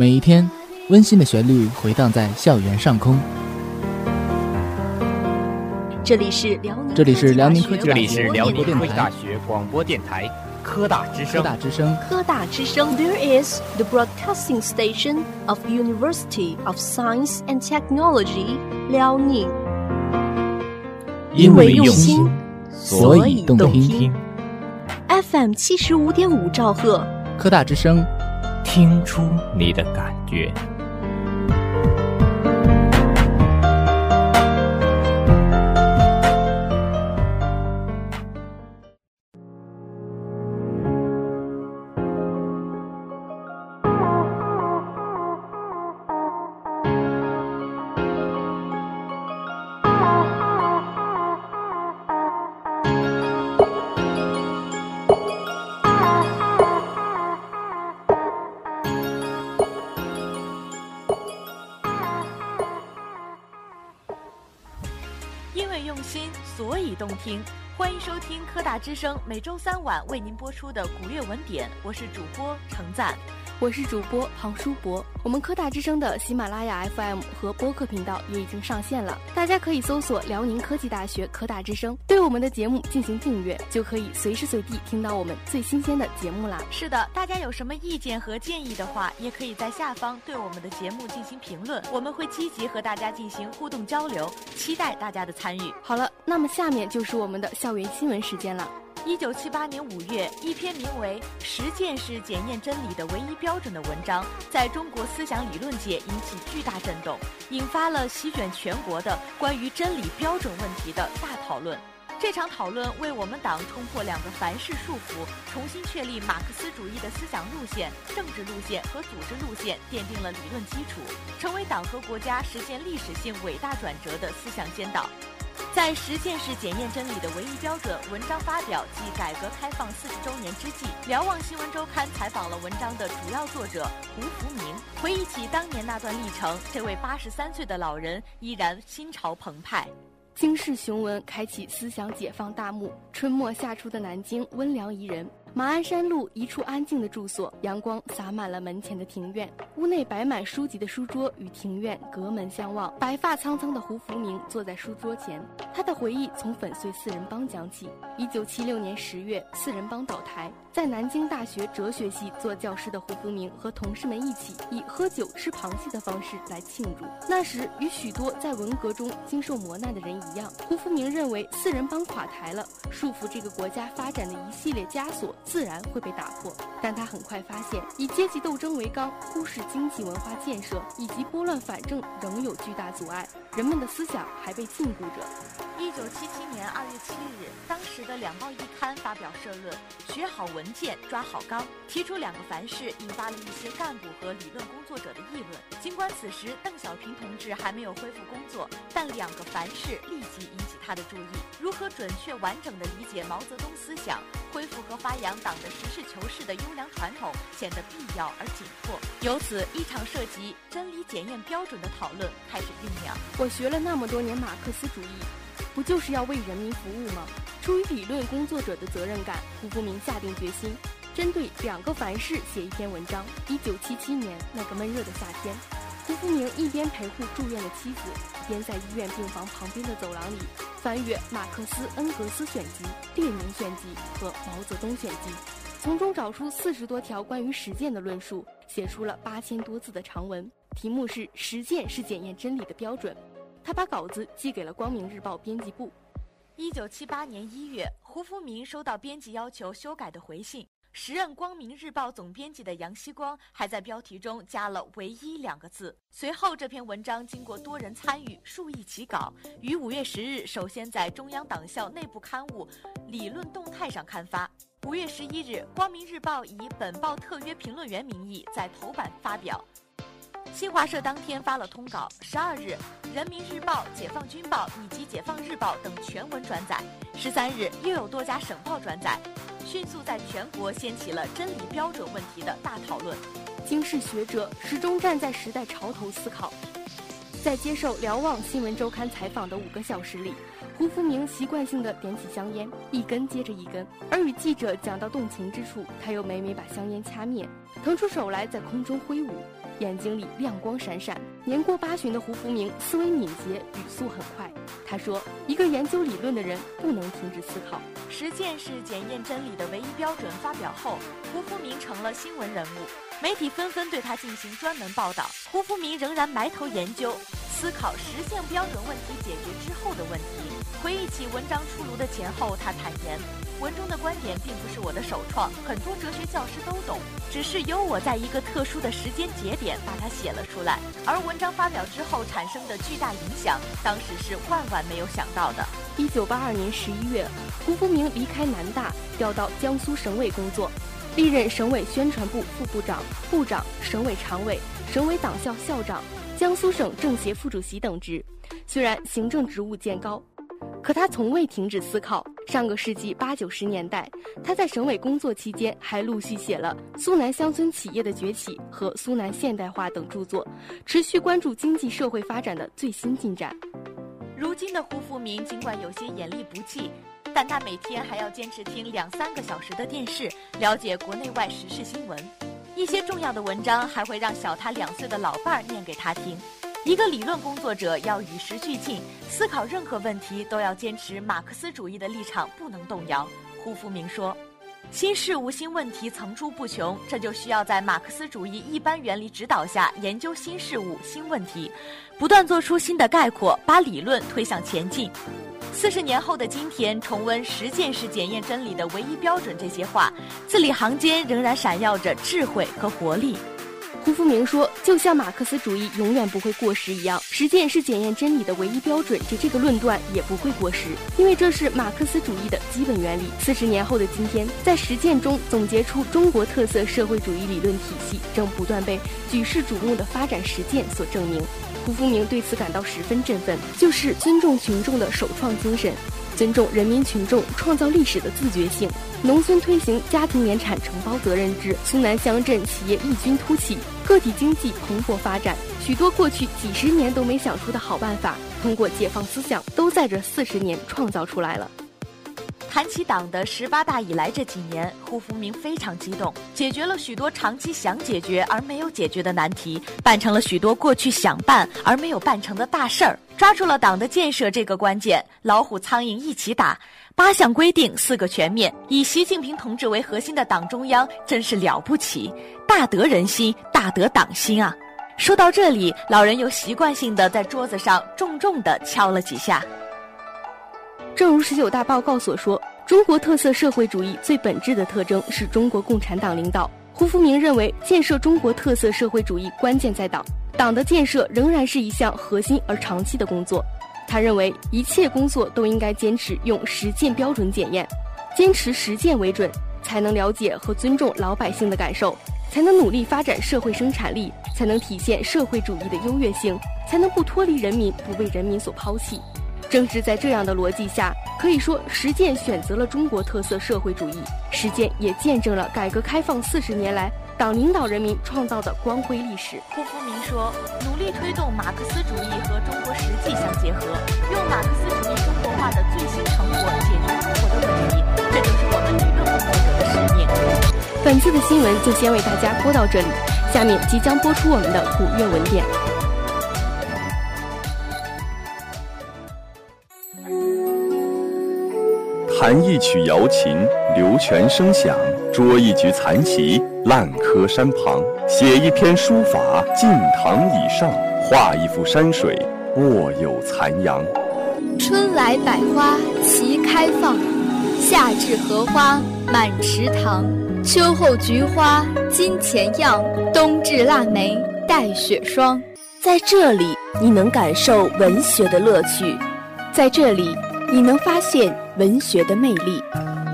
每一天，温馨的旋律回荡在校园上空。这里是辽宁，这里是辽宁科技这里是辽宁科技大学学广播电台科大之声。科大之声，科大之声。There is the broadcasting station of University of Science and Technology, 辽宁。因为用心，所以动听。FM 七十五点五兆赫，科大之声，听出你的感觉。动听。欢迎收听科大之声每周三晚为您播出的古乐文典，我是主播程赞。我是主播庞书博。我们科大之声的喜马拉雅 FM 和播客频道也已经上线了，大家可以搜索辽宁科技大学科大之声，对我们的节目进行订阅，就可以随时随地听到我们最新鲜的节目啦。是的，大家有什么意见和建议的话，也可以在下方对我们的节目进行评论，我们会积极和大家进行互动交流，期待大家的参与。好了，那么下面就是我们的校园新闻时间了。一九七八年五月，一篇名为《实践是检验真理的唯一标准》的文章，在中国思想理论界引起巨大震动，引发了席卷全国的关于真理标准问题的大讨论。这场讨论为我们党冲破两个凡是束缚，重新确立马克思主义的思想路线、政治路线和组织路线奠定了理论基础，成为党和国家实现历史性伟大转折的思想先导。在实践是检验真理的唯一标准文章发表暨改革开放四十周年之际，瞭望新闻周刊采访了文章的主要作者胡福明，回忆起当年那段历程，这位八十三岁的老人依然心潮澎湃。惊世雄文开启思想解放大幕，春末夏初的南京温凉宜人。马鞍山路一处安静的住所，阳光洒满了门前的庭院，屋内摆满书籍的书桌与庭院隔门相望。白发苍苍的胡福明坐在书桌前，他的回忆从粉碎四人帮讲起。一九七六年十月，四人帮倒台，在南京大学哲学系做教师的胡福明和同事们一起以喝酒吃螃蟹的方式来庆祝。那时，与许多在文革中经受磨难的人一样，胡福明认为四人帮垮台了，束缚这个国家发展的一系列枷锁。自然会被打破，但他很快发现，以阶级斗争为纲，忽视经济文化建设以及拨乱反正，仍有巨大阻碍。人们的思想还被禁锢着。一九七七年二月七日，当时的《两报》一刊发表社论：“学好文件，抓好纲”，提出两个凡是，引发了一些干部和理论工作者的议论。尽管此时邓小平同志还没有恢复工作，但两个凡是立即引起他的注意。如何准确完整地理解毛泽东思想，恢复和发扬党的实事求是的优良传统，显得必要而紧迫。由此，一场涉及真理检验标准的讨论开始酝酿。我学了那么多年马克思主义。不就是要为人民服务吗？出于理论工作者的责任感，胡福明下定决心，针对两个凡是写一篇文章。一九七七年那个闷热的夏天，胡福明一边陪护住院的妻子，一边在医院病房旁边的走廊里翻阅马克思、恩格斯选集、列宁选集和毛泽东选集，从中找出四十多条关于实践的论述，写出了八千多字的长文，题目是“实践是检验真理的标准”。他把稿子寄给了《光明日报》编辑部。一九七八年一月，胡福明收到编辑要求修改的回信。时任《光明日报》总编辑的杨希光还在标题中加了“唯一”两个字。随后，这篇文章经过多人参与，数亿起稿，于五月十日首先在中央党校内部刊物《理论动态》上刊发。五月十一日，《光明日报》以本报特约评论员名义在头版发表。新华社当天发了通稿。十二日，《人民日报》《解放军报》以及《解放日报》等全文转载。十三日，又有多家省报转载，迅速在全国掀起了真理标准问题的大讨论。经世学者始终站在时代潮头思考。在接受辽望新闻周刊采访的五个小时里，胡福明习惯性地点起香烟，一根接着一根，而与记者讲到动情之处，他又每每把香烟掐灭，腾出手来在空中挥舞。眼睛里亮光闪闪。年过八旬的胡福明思维敏捷，语速很快。他说：“一个研究理论的人不能停止思考。实践是检验真理的唯一标准。”发表后，胡福明成了新闻人物，媒体纷纷对他进行专门报道。胡福明仍然埋头研究。思考实现标准问题解决之后的问题。回忆起文章出炉的前后，他坦言，文中的观点并不是我的首创，很多哲学教师都懂，只是由我在一个特殊的时间节点把它写了出来。而文章发表之后产生的巨大影响，当时是万万没有想到的。一九八二年十一月，胡福明离开南大，调到江苏省委工作，历任省委宣传部副部长、部长、省委常委、省委党校校长。江苏省政协副主席等职，虽然行政职务渐高，可他从未停止思考。上个世纪八九十年代，他在省委工作期间，还陆续写了《苏南乡村企业的崛起》和《苏南现代化》等著作，持续关注经济社会发展的最新进展。如今的胡福明，尽管有些眼力不济，但他每天还要坚持听两三个小时的电视，了解国内外时事新闻。一些重要的文章还会让小他两岁的老伴儿念给他听。一个理论工作者要与时俱进，思考任何问题都要坚持马克思主义的立场，不能动摇。胡福明说：“新事物、新问题层出不穷，这就需要在马克思主义一般原理指导下研究新事物、新问题，不断做出新的概括，把理论推向前进。”四十年后的今天，重温“实践是检验真理的唯一标准”这些话，字里行间仍然闪耀着智慧和活力。胡福明说：“就像马克思主义永远不会过时一样，实践是检验真理的唯一标准。这这个论断也不会过时，因为这是马克思主义的基本原理。四十年后的今天，在实践中总结出中国特色社会主义理论体系，正不断被举世瞩目的发展实践所证明。”胡福明对此感到十分振奋，就是尊重群众的首创精神，尊重人民群众创造历史的自觉性。农村推行家庭联产承包责任制，苏南乡镇企业异军突起，个体经济蓬勃发展，许多过去几十年都没想出的好办法，通过解放思想，都在这四十年创造出来了。谈起党的十八大以来这几年，胡福明非常激动，解决了许多长期想解决而没有解决的难题，办成了许多过去想办而没有办成的大事儿，抓住了党的建设这个关键，老虎苍蝇一起打，八项规定四个全面，以习近平同志为核心的党中央真是了不起，大得人心，大得党心啊！说到这里，老人又习惯性的在桌子上重重的敲了几下。正如十九大报告所说，中国特色社会主义最本质的特征是中国共产党领导。胡福明认为，建设中国特色社会主义关键在党，党的建设仍然是一项核心而长期的工作。他认为，一切工作都应该坚持用实践标准检验，坚持实践为准，才能了解和尊重老百姓的感受，才能努力发展社会生产力，才能体现社会主义的优越性，才能不脱离人民，不被人民所抛弃。正是在这样的逻辑下，可以说实践选择了中国特色社会主义，实践也见证了改革开放四十年来党领导人民创造的光辉历史。胡福明说：“努力推动马克思主义和中国实际相结合，用马克思主义中国化的最新成果解决中国的问题，这就是我们理论工作者的使命。”本次的新闻就先为大家播到这里，下面即将播出我们的古乐文典。弹一曲瑶琴，流泉声响；捉一局残棋，烂柯山旁；写一篇书法，敬堂以上；画一幅山水，卧有残阳。春来百花齐开放，夏至荷花满池塘，秋后菊花金钱样，冬至腊梅带雪霜。在这里，你能感受文学的乐趣；在这里，你能发现。文学的魅力，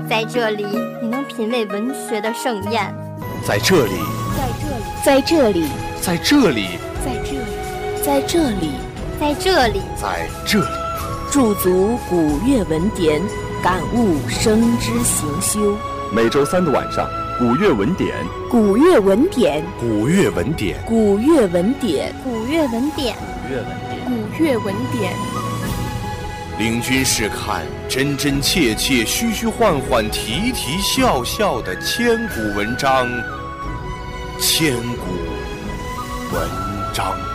在这里你能品味文学的盛宴。在这里，在这里，在这里，在这里，在这里，在这里，在这里，在这里驻足古乐文典，感悟生之行修。每周三的晚上，古乐文典，古乐文典，古乐文典，古乐文典，古乐文典，古乐文典，古乐文典。领军试看真真切切、虚虚幻幻、啼啼笑笑的千古文章，千古文章。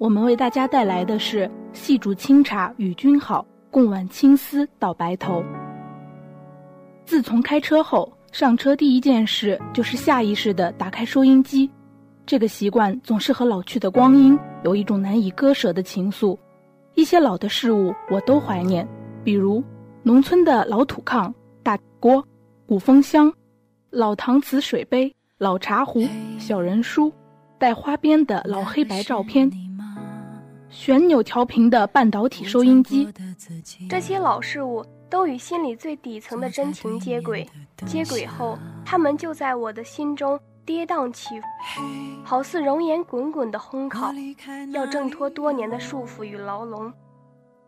我们为大家带来的是“细煮清茶与君好，共挽青丝到白头”。自从开车后，上车第一件事就是下意识地打开收音机。这个习惯总是和老去的光阴有一种难以割舍的情愫。一些老的事物我都怀念，比如农村的老土炕、大锅、古风箱、老搪瓷水杯、老茶壶、小人书。带花边的老黑白照片，旋钮调频的半导体收音机，这些老事物都与心里最底层的真情接轨。接轨后，他们就在我的心中跌宕起伏，好似熔岩滚滚的烘烤，要挣脱多年的束缚与牢笼。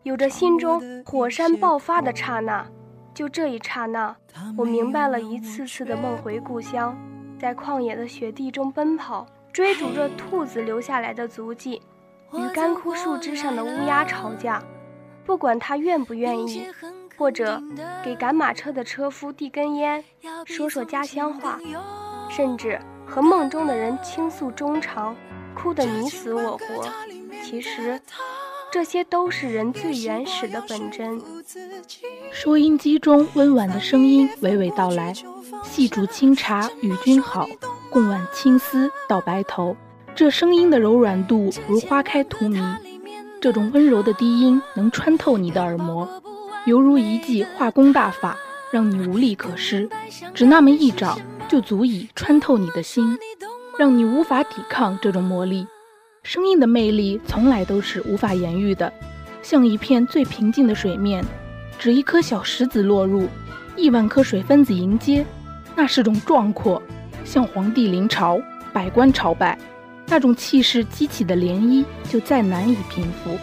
有着心中火山爆发的刹那，就这一刹那，我明白了一次次的梦回故乡，在旷野的雪地中奔跑。追逐着兔子留下来的足迹，与干枯树枝上的乌鸦吵架，不管他愿不愿意，或者给赶马车的车夫递根烟，说说家乡话，甚至和梦中的人倾诉衷肠，哭得你死我活。其实，这些都是人最原始的本真。收音机中温婉的声音娓娓道来：“细煮清茶与君好。”共挽青丝到白头，这声音的柔软度如花开荼蘼，这种温柔的低音能穿透你的耳膜，犹如一记化工大法，让你无力可施。只那么一掌，就足以穿透你的心，让你无法抵抗这种魔力。声音的魅力从来都是无法言喻的，像一片最平静的水面，只一颗小石子落入，亿万颗水分子迎接，那是种壮阔。像皇帝临朝，百官朝拜，那种气势激起的涟漪就再难以平复。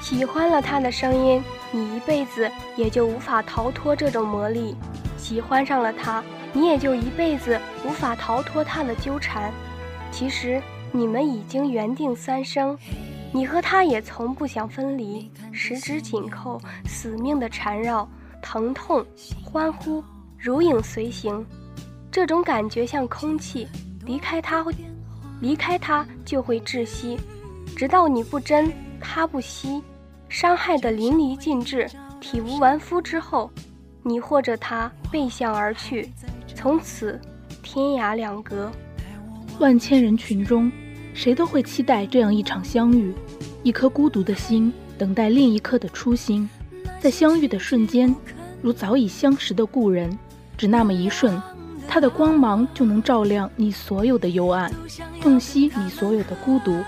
喜欢了他的声音，你一辈子也就无法逃脱这种魔力；喜欢上了他，你也就一辈子无法逃脱他的纠缠。其实你们已经缘定三生，你和他也从不想分离，十指紧扣，死命的缠绕，疼痛，欢呼。如影随形，这种感觉像空气，离开他，离开他就会窒息，直到你不争，他不息，伤害的淋漓尽致，体无完肤之后，你或者他背向而去，从此天涯两隔。万千人群中，谁都会期待这样一场相遇，一颗孤独的心等待另一颗的初心，在相遇的瞬间，如早已相识的故人。只那么一瞬，它的光芒就能照亮你所有的幽暗，洞悉你所有的孤独。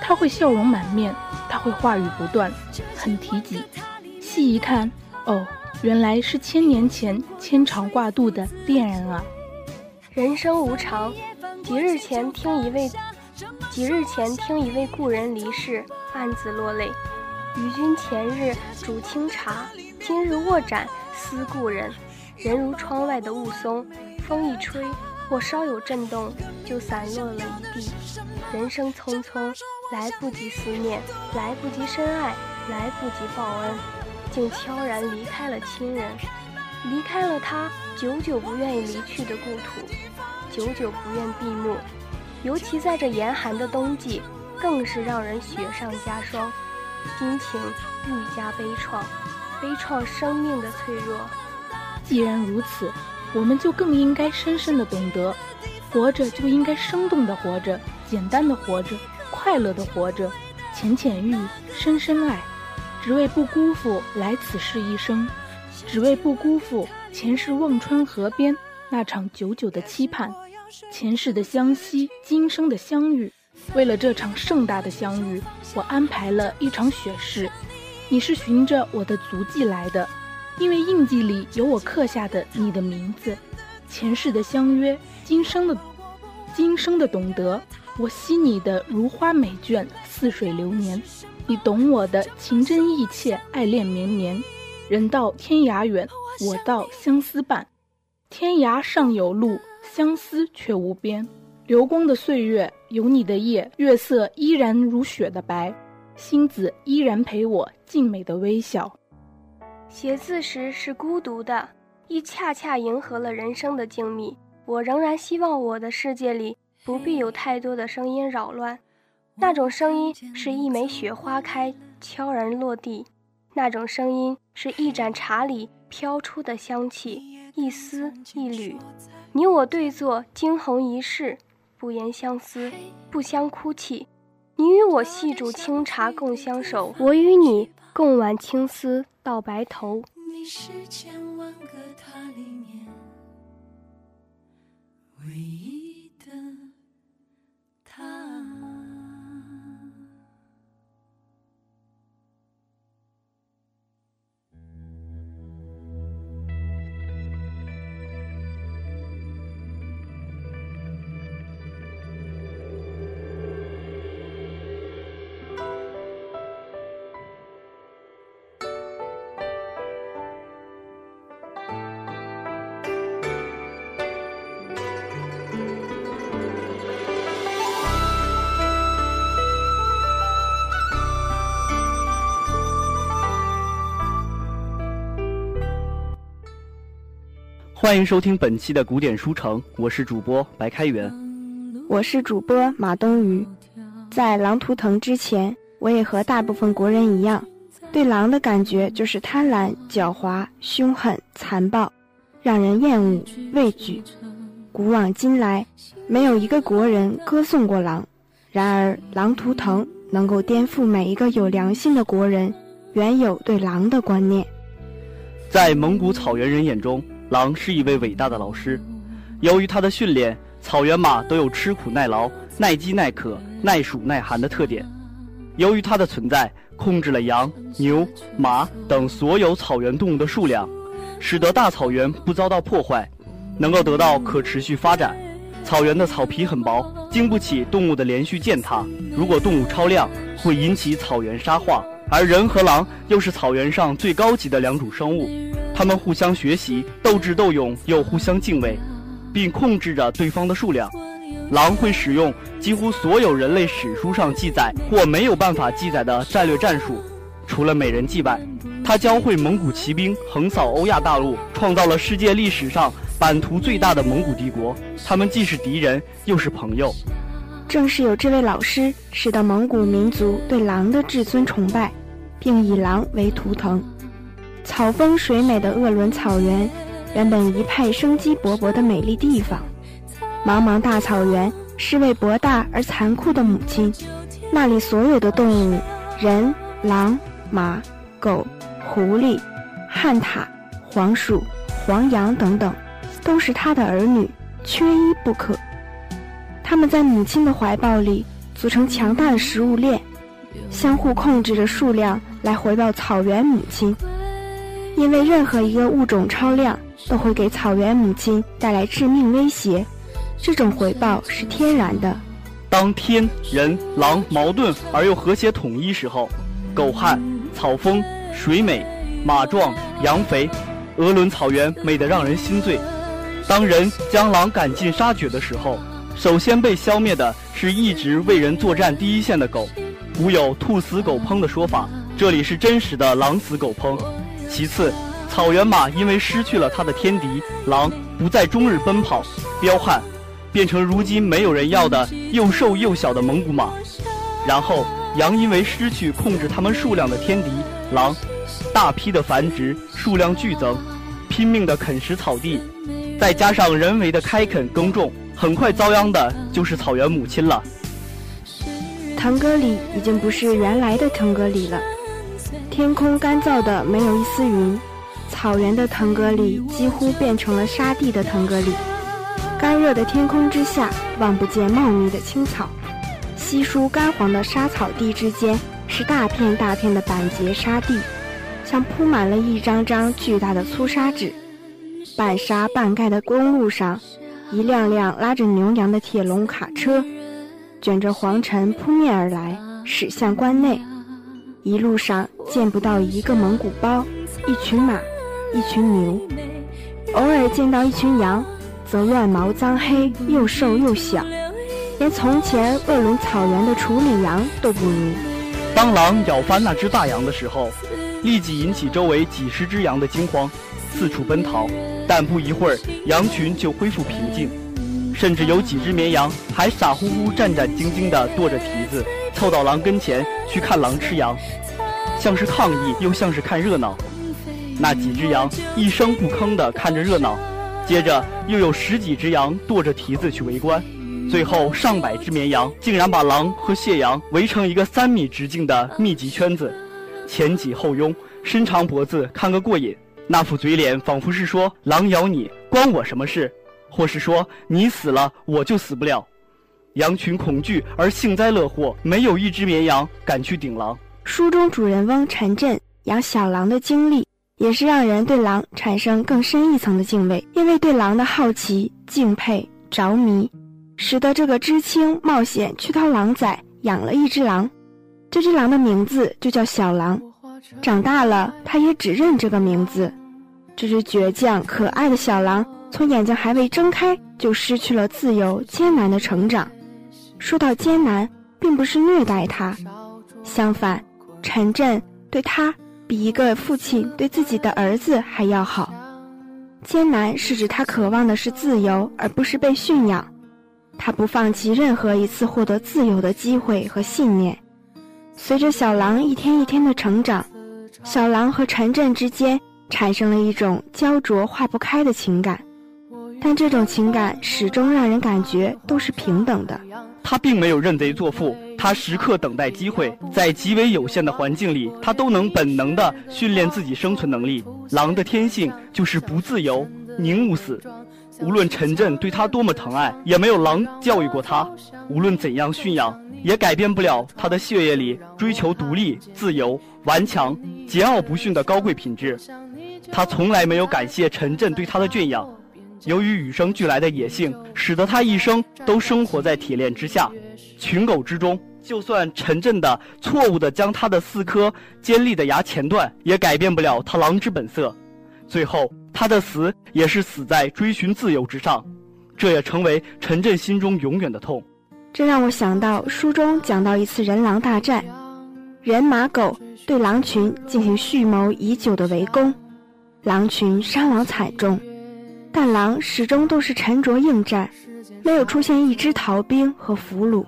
他会笑容满面，他会话语不断，很提及。细一看，哦，原来是千年前牵肠挂肚的恋人啊！人生无常，几日前听一位，几日前听一位故人离世，暗自落泪。与君前日煮清茶，今日卧盏思故人。人如窗外的雾凇，风一吹或稍有震动，就散落了一地。人生匆匆，来不及思念，来不及深爱，来不及报恩，竟悄然离开了亲人，离开了他久久不愿意离去的故土，久久不愿闭目。尤其在这严寒的冬季，更是让人雪上加霜，心情愈加悲怆，悲怆生命的脆弱。既然如此，我们就更应该深深的懂得，活着就应该生动的活着，简单的活着，快乐的活着，浅浅遇，深深爱，只为不辜负来此世一生，只为不辜负前世忘川河边那场久久的期盼，前世的相惜，今生的相遇。为了这场盛大的相遇，我安排了一场雪誓，你是循着我的足迹来的。因为印记里有我刻下的你的名字，前世的相约，今生的今生的懂得，我惜你的如花美眷，似水流年，你懂我的情真意切，爱恋绵绵。人到天涯远，我到相思半。天涯尚有路，相思却无边。流光的岁月，有你的夜，月色依然如雪的白，星子依然陪我静美的微笑。写字时是孤独的，亦恰恰迎合了人生的静谧。我仍然希望我的世界里不必有太多的声音扰乱，那种声音是一枚雪花开悄然落地，那种声音是一盏茶里飘出的香气，一丝一缕。你我对坐，惊鸿一世。不言相思，不相哭泣。你与我细煮清茶共相守，我与你共挽青丝到白头。你是千万个他里面唯一欢迎收听本期的古典书城，我是主播白开元，我是主播马冬雨。在《狼图腾》之前，我也和大部分国人一样，对狼的感觉就是贪婪、狡猾、凶狠、残暴，让人厌恶、畏惧。古往今来，没有一个国人歌颂过狼，然而《狼图腾》能够颠覆每一个有良心的国人原有对狼的观念。在蒙古草原人眼中，狼是一位伟大的老师，由于它的训练，草原马都有吃苦耐劳、耐饥耐渴、耐暑耐寒的特点。由于它的存在，控制了羊、牛、马等所有草原动物的数量，使得大草原不遭到破坏，能够得到可持续发展。草原的草皮很薄，经不起动物的连续践踏。如果动物超量，会引起草原沙化。而人和狼又是草原上最高级的两种生物。他们互相学习，斗智斗勇，又互相敬畏，并控制着对方的数量。狼会使用几乎所有人类史书上记载或没有办法记载的战略战术，除了美人计外，他教会蒙古骑兵横扫欧亚大陆，创造了世界历史上版图最大的蒙古帝国。他们既是敌人，又是朋友。正是有这位老师，使得蒙古民族对狼的至尊崇拜，并以狼为图腾。草丰水美的鄂伦草原，原本一派生机勃勃的美丽地方。茫茫大草原是位博大而残酷的母亲，那里所有的动物，人、狼、马、狗、狐狸、旱獭、黄鼠、黄羊等等，都是他的儿女，缺一不可。他们在母亲的怀抱里组成强大的食物链，相互控制着数量来回报草原母亲。因为任何一个物种超量都会给草原母亲带来致命威胁，这种回报是天然的。当天人狼矛盾而又和谐统一时候，狗旱、草丰、水美、马壮、羊肥，鄂伦草原美得让人心醉。当人将狼赶尽杀绝的时候，首先被消灭的是一直为人作战第一线的狗。古有“兔死狗烹”的说法，这里是真实的“狼死狗烹”。其次，草原马因为失去了它的天敌狼，不再终日奔跑彪悍，变成如今没有人要的又瘦又小的蒙古马。然后，羊因为失去控制它们数量的天敌狼，大批的繁殖，数量剧增，拼命的啃食草地，再加上人为的开垦耕种，很快遭殃的就是草原母亲了。腾格里已经不是原来的腾格里了。天空干燥的没有一丝云，草原的腾格里几乎变成了沙地的腾格里。干热的天空之下，望不见茂密的青草，稀疏干黄的沙草地之间是大片大片的板结沙地，像铺满了一张张巨大的粗砂纸。半沙半盖的公路上，一辆辆拉着牛羊的铁笼卡车，卷着黄尘扑面而来，驶向关内。一路上见不到一个蒙古包，一群马，一群牛，偶尔见到一群羊，则乱毛脏黑，又瘦又小，连从前鄂伦草原的处女羊都不如。当狼咬翻那只大羊的时候，立即引起周围几十只羊的惊慌，四处奔逃。但不一会儿，羊群就恢复平静，甚至有几只绵羊还傻乎乎、战战兢兢地跺着蹄子，凑到狼跟前去看狼吃羊，像是抗议，又像是看热闹。那几只羊一声不吭地看着热闹，接着又有十几只羊跺着蹄子去围观，最后上百只绵羊竟然把狼和谢羊围成一个三米直径的密集圈子，前挤后拥，伸长脖子看个过瘾。那副嘴脸仿佛是说：“狼咬你，关我什么事？”或是说：“你死了，我就死不了。”羊群恐惧而幸灾乐祸，没有一只绵羊敢去顶狼。书中主人翁陈震养小狼的经历，也是让人对狼产生更深一层的敬畏，因为对狼的好奇、敬佩、着迷，使得这个知青冒险去掏狼崽，养了一只狼。这只狼的名字就叫小狼。长大了，他也只认这个名字。这只倔强可爱的小狼，从眼睛还未睁开，就失去了自由，艰难的成长。说到艰难，并不是虐待他，相反，陈震对他比一个父亲对自己的儿子还要好。艰难是指他渴望的是自由，而不是被驯养。他不放弃任何一次获得自由的机会和信念。随着小狼一天一天的成长，小狼和陈震之间产生了一种焦灼化不开的情感，但这种情感始终让人感觉都是平等的。他并没有认贼作父，他时刻等待机会，在极为有限的环境里，他都能本能地训练自己生存能力。狼的天性就是不自由，宁勿死。无论陈震对他多么疼爱，也没有狼教育过他。无论怎样驯养。也改变不了他的血液里追求独立、自由、顽强、桀骜不驯的高贵品质。他从来没有感谢陈震对他的圈养。由于与生俱来的野性，使得他一生都生活在铁链之下。群狗之中，就算陈震的错误的将他的四颗尖利的牙钳断，也改变不了他狼之本色。最后，他的死也是死在追寻自由之上，这也成为陈震心中永远的痛。这让我想到书中讲到一次人狼大战，人马狗对狼群进行蓄谋已久的围攻，狼群伤亡惨重，但狼始终都是沉着应战，没有出现一只逃兵和俘虏。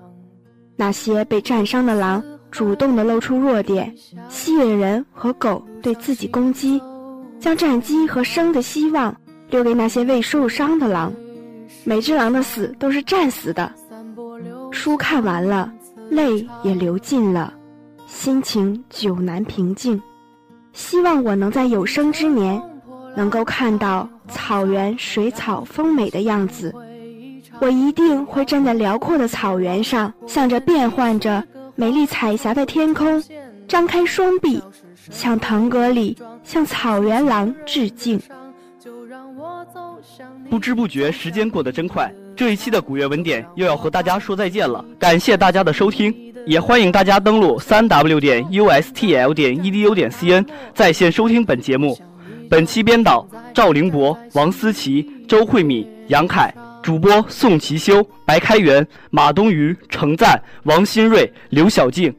那些被战伤的狼主动的露出弱点，吸引人和狗对自己攻击，将战机和生的希望留给那些未受伤的狼。每只狼的死都是战死的。书看完了，泪也流尽了，心情久难平静。希望我能在有生之年，能够看到草原水草丰美的样子。我一定会站在辽阔的草原上，向着变幻着美丽彩霞的天空，张开双臂，向腾格里，向草原狼致敬。不知不觉，时间过得真快。这一期的古月文典又要和大家说再见了，感谢大家的收听，也欢迎大家登录三 w 点 ustl 点 edu 点 cn 在线收听本节目。本期编导赵凌博、王思琪、周慧敏、杨凯，主播宋其修、白开元、马冬瑜、程赞、王新瑞、刘小静。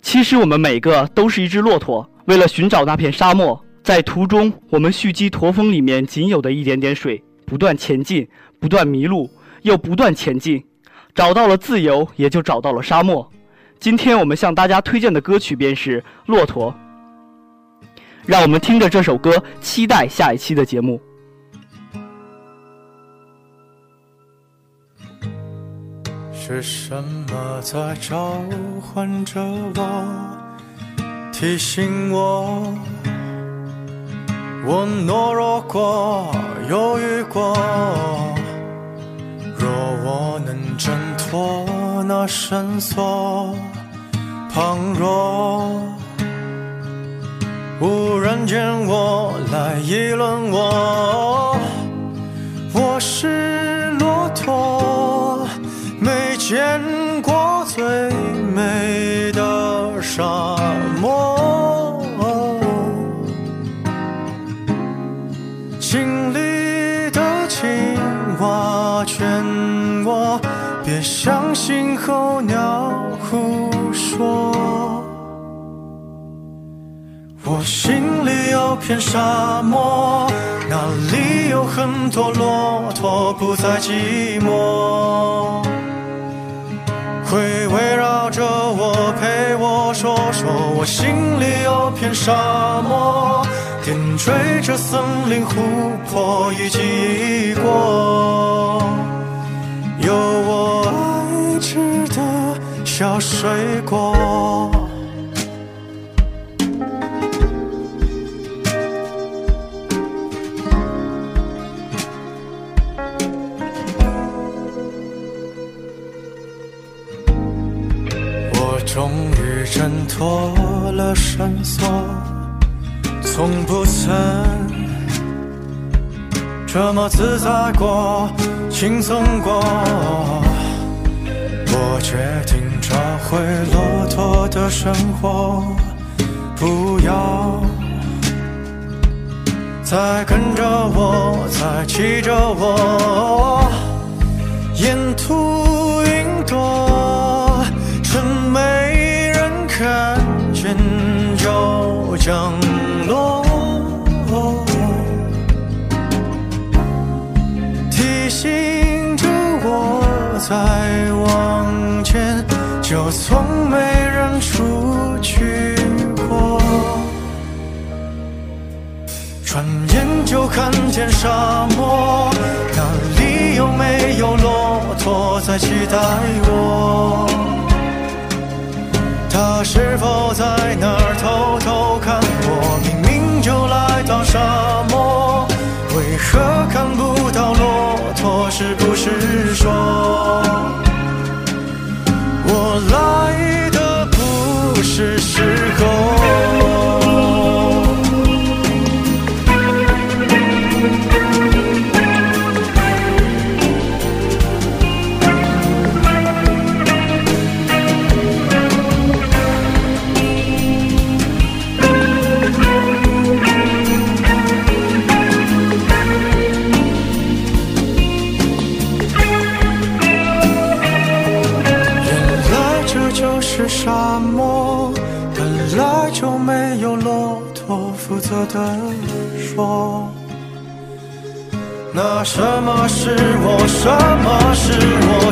其实我们每个都是一只骆驼，为了寻找那片沙漠，在途中我们蓄积驼峰里面仅有的一点点水，不断前进，不断迷路。又不断前进，找到了自由，也就找到了沙漠。今天我们向大家推荐的歌曲便是《骆驼》，让我们听着这首歌，期待下一期的节目。是什么在召唤着我，提醒我，我懦弱过，犹豫过。若我能挣脱那绳索，旁若忽然间，我来议论我，我是骆驼，没见过最美的沙漠。井里的青蛙劝我别相信候鸟。我心里有片沙漠，那里有很多骆驼，不再寂寞。会围绕着我，陪我说说。我心里有片沙漠，点缀着森林、湖泊以及异国。有我爱吃的小水果。挣脱了绳索，从不曾这么自在过、轻松过。我决定找回骆驼的生活，不要再跟着我，再骑着我，沿途见就降落，提醒着我再往前，就从没人出去过。转眼就看见沙漠，那里有没有骆驼在期待我？他是否在那儿偷偷看我？明明就来到沙漠，为何看不到骆驼？是不是说，我来的不是时的说。那什么是我？什么是我？